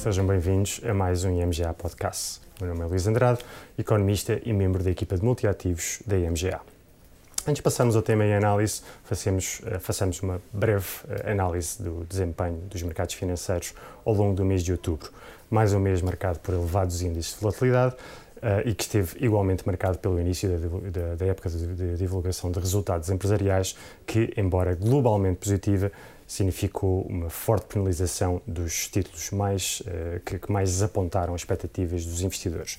sejam bem-vindos a mais um IMGA Podcast. Meu nome é Luís Andrade, economista e membro da equipa de multiativos da IMGA. Antes de passarmos ao tema em análise, façamos, eh, façamos uma breve eh, análise do desempenho dos mercados financeiros ao longo do mês de outubro. Mais um mês marcado por elevados índices de volatilidade uh, e que esteve igualmente marcado pelo início da, da, da época de, de divulgação de resultados empresariais, que, embora globalmente positiva, significou uma forte penalização dos títulos mais, uh, que, mais desapontaram as expectativas dos investidores.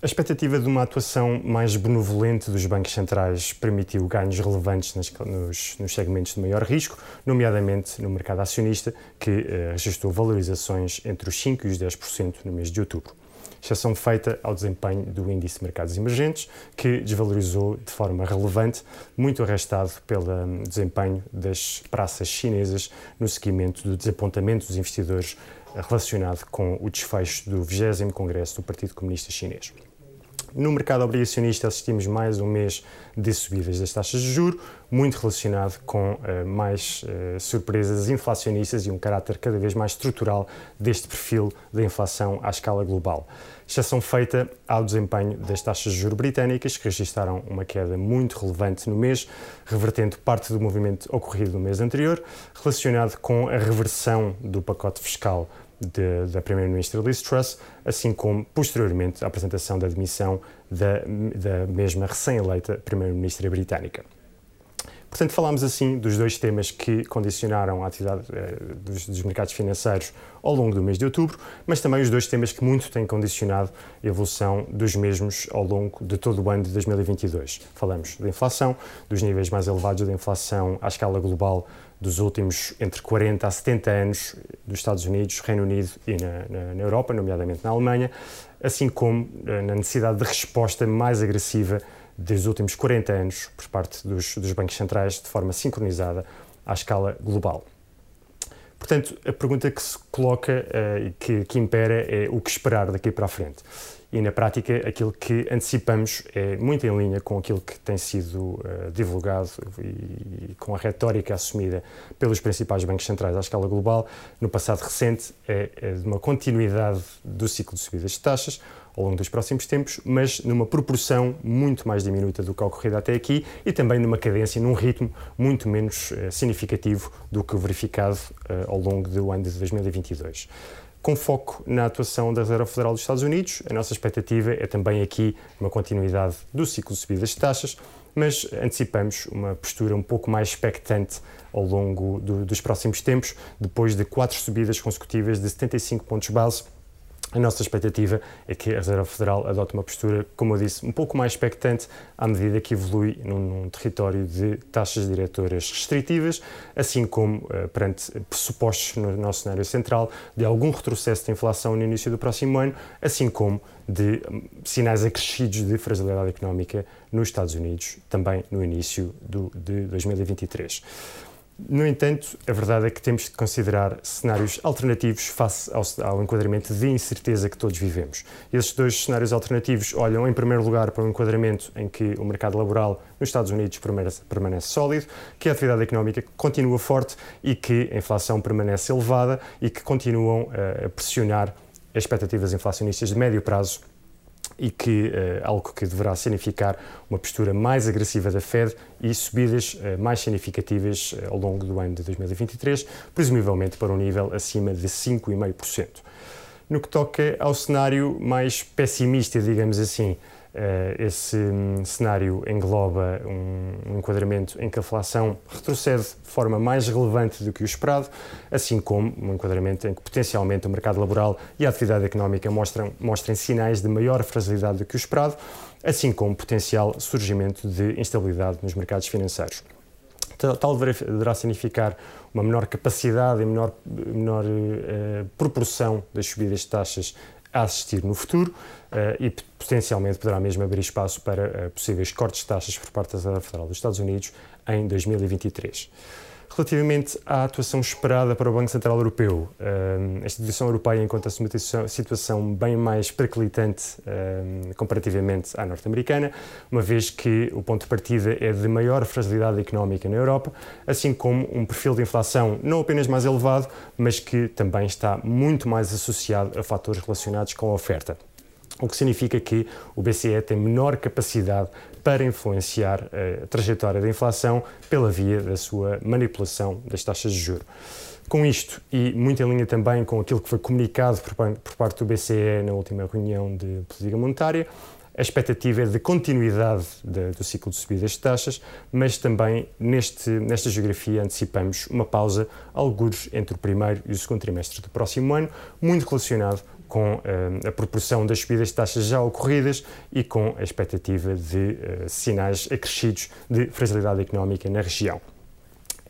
A expectativa de uma atuação mais benevolente dos bancos centrais permitiu ganhos relevantes nas, nos, nos, segmentos de maior risco, nomeadamente no mercado acionista, que uh, registrou valorizações entre os 5% e os 10% no mês de outubro exceção feita ao desempenho do índice de mercados emergentes, que desvalorizou de forma relevante, muito arrastado pelo hum, desempenho das praças chinesas no seguimento do desapontamento dos investidores relacionado com o desfecho do 20 Congresso do Partido Comunista Chinês. No mercado obrigacionista assistimos mais um mês de subidas das taxas de juro, muito relacionado com uh, mais uh, surpresas inflacionistas e um caráter cada vez mais estrutural deste perfil da inflação à escala global. Exceção feita ao desempenho das taxas de juros britânicas, que registraram uma queda muito relevante no mês, revertendo parte do movimento ocorrido no mês anterior, relacionado com a reversão do pacote fiscal de, da Primeira-Ministra Liz Truss, assim como, posteriormente, a apresentação da demissão da, da mesma recém-eleita Primeira-Ministra britânica. Portanto, falámos assim dos dois temas que condicionaram a atividade eh, dos, dos, mercados financeiros ao longo do mês de outubro, mas também os dois temas que muito têm condicionado a evolução dos mesmos ao longo de todo o ano de 2022. Falamos da inflação, dos níveis mais elevados da inflação à escala global dos últimos entre 40 a 70 anos dos Estados Unidos, Reino Unido e na, na, Europa, nomeadamente na Alemanha, assim como eh, na necessidade de resposta mais agressiva dos últimos 40 anos por parte dos, dos bancos centrais de forma sincronizada à escala global. Portanto, a pergunta que se coloca e uh, que, que impera é o que esperar daqui para a frente e na prática aquilo que antecipamos é muito em linha com aquilo que tem sido uh, divulgado e, e, com a retórica assumida pelos principais bancos centrais à escala global. No passado recente, é, é de uma continuidade do ciclo de subidas de taxas ao longo dos próximos tempos, mas numa proporção muito mais diminuta do que a ocorrido até aqui e também numa cadência, num ritmo muito menos uh, significativo do que o verificado uh, ao longo do ano de 2022 com foco na atuação da Reserva Federal dos Estados Unidos. A nossa expectativa é também aqui uma continuidade do ciclo de subidas de taxas, mas antecipamos uma postura um pouco mais expectante ao longo do, dos próximos tempos, depois de quatro subidas consecutivas de 75 pontos base a nossa expectativa é que a Reserva Federal adote uma postura, como eu disse, um pouco mais expectante à medida que evolui num, num território de taxas diretoras restritivas, assim como uh, perante pressupostos no nosso cenário central de algum retrocesso de inflação no início do próximo ano, assim como de um, sinais acrescidos de fragilidade económica nos Estados Unidos, também no início do, de 2023. No entanto, a verdade é que temos de considerar cenários alternativos face ao, ao, enquadramento de incerteza que todos vivemos. Esses dois cenários alternativos olham, em primeiro lugar, para um enquadramento em que o mercado laboral nos Estados Unidos permanece, permanece sólido, que a atividade económica continua forte e que a inflação permanece elevada e que continuam a pressionar as expectativas inflacionistas de médio prazo e que uh, algo que deverá significar uma postura mais agressiva da Fed e subidas uh, mais significativas uh, ao longo do ano de 2023, presumivelmente para um nível acima de 5,5%. No que toca ao cenário mais pessimista, digamos assim, eh, esse um, cenário engloba um, enquadramento em que a inflação retrocede de forma mais relevante do que o esperado, assim como um enquadramento em que potencialmente o mercado laboral e a atividade económica mostram, mostrem sinais de maior fragilidade do que o esperado, assim como potencial surgimento de instabilidade nos mercados financeiros. Tal deverá significar uma menor capacidade e menor, menor uh, proporção das subidas de taxas a assistir no futuro uh, e potencialmente poderá mesmo abrir espaço para uh, possíveis cortes de taxas por parte da Federal dos Estados Unidos em 2023. Relativamente à atuação esperada para o Banco Central Europeu, esta instituição europeia encontra-se numa situação bem mais periclitante comparativamente à norte-americana, uma vez que o ponto de partida é de maior fragilidade económica na Europa, assim como um perfil de inflação não apenas mais elevado, mas que também está muito mais associado a fatores relacionados com a oferta o que significa que o BCE tem menor capacidade para influenciar a trajetória da inflação pela via da sua manipulação das taxas de juros. Com isto, e muito em linha também com aquilo que foi comunicado por parte do BCE na última reunião de política monetária, a expectativa é de continuidade de, do ciclo de subidas de taxas, mas também neste, nesta geografia antecipamos uma pausa, alguns entre o primeiro e o segundo trimestre do próximo ano, muito relacionado com uh, a proporção das subidas de taxas já ocorridas e com a expectativa de uh, sinais acrescidos de fragilidade económica na região.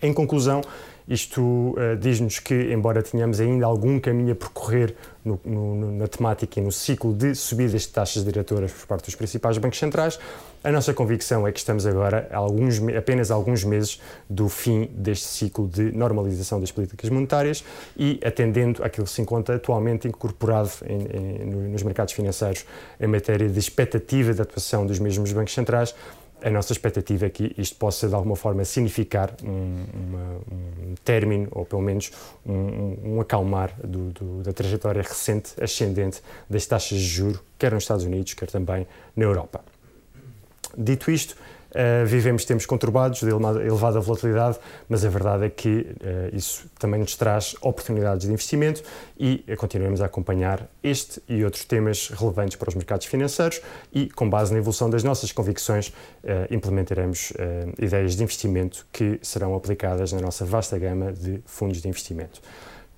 Em conclusão, isto uh, diz-nos que, embora tenhamos ainda algum caminho a percorrer no, no, na temática e no ciclo de subidas de taxas diretoras por parte dos principais bancos centrais, a nossa convicção é que estamos agora alguns, apenas alguns meses do fim deste ciclo de normalização das políticas monetárias e atendendo àquilo que se encontra atualmente incorporado em, em, nos mercados financeiros em matéria de expectativa de atuação dos mesmos bancos centrais, a nossa expectativa é que isto possa, de alguma forma, significar um, uma, um término, ou pelo menos um, um acalmar do, do, da trajetória recente ascendente das taxas de juro, quer nos Estados Unidos, quer também na Europa. Dito isto, uh, vivemos tempos conturbados, de elevada volatilidade, mas a verdade é que uh, isso também nos traz oportunidades de investimento e uh, continuamos a acompanhar este e outros temas relevantes para os mercados financeiros e, com base na evolução das nossas convicções, implementaremos ideias de investimento que serão aplicadas na nossa vasta gama de fundos de investimento.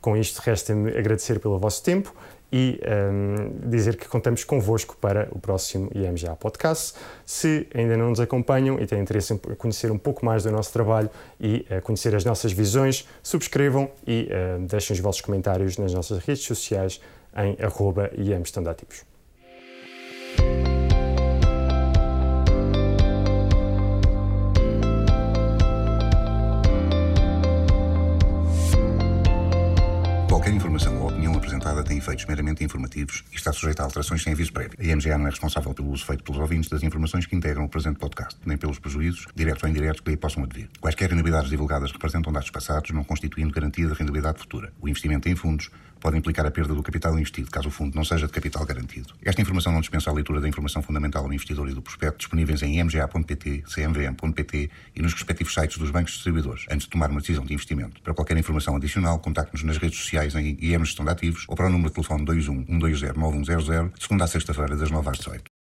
Com isto, resta-me agradecer pelo vosso tempo e um, dizer que contamos convosco para o próximo IMGA Podcast. Se ainda não nos acompanham e têm interesse em conhecer um pouco mais do nosso trabalho e uh, conhecer as nossas visões, subscrevam e uh, deixem os vossos comentários nas nossas redes sociais em arroba IMStandativos. tem efeitos meramente informativos e está sujeita a alterações sem aviso prévio. A IMGA não é responsável pelo uso feito pelos ouvintes das informações que integram o presente podcast, nem pelos prejuízos, diretos ou indiretos, que lhe possam advir. Quaisquer rendibilidades divulgadas representam dados passados, não constituindo garantia de rendibilidade futura. O investimento em fundos pode implicar a perda do capital investido, caso o fundo não seja de capital garantido. Esta informação não dispensa a leitura da informação fundamental ao investidor e do prospecto disponíveis em imga.pt, cmvm.pt e nos respectivos sites dos bancos distribuidores, antes de tomar uma decisão de investimento. Para qualquer informação adicional, contacte-nos nas redes sociais em IM Gestão de Ativos ou para o número telefone 21 120 9100, de segunda a sexta-feira, das 9 às 18.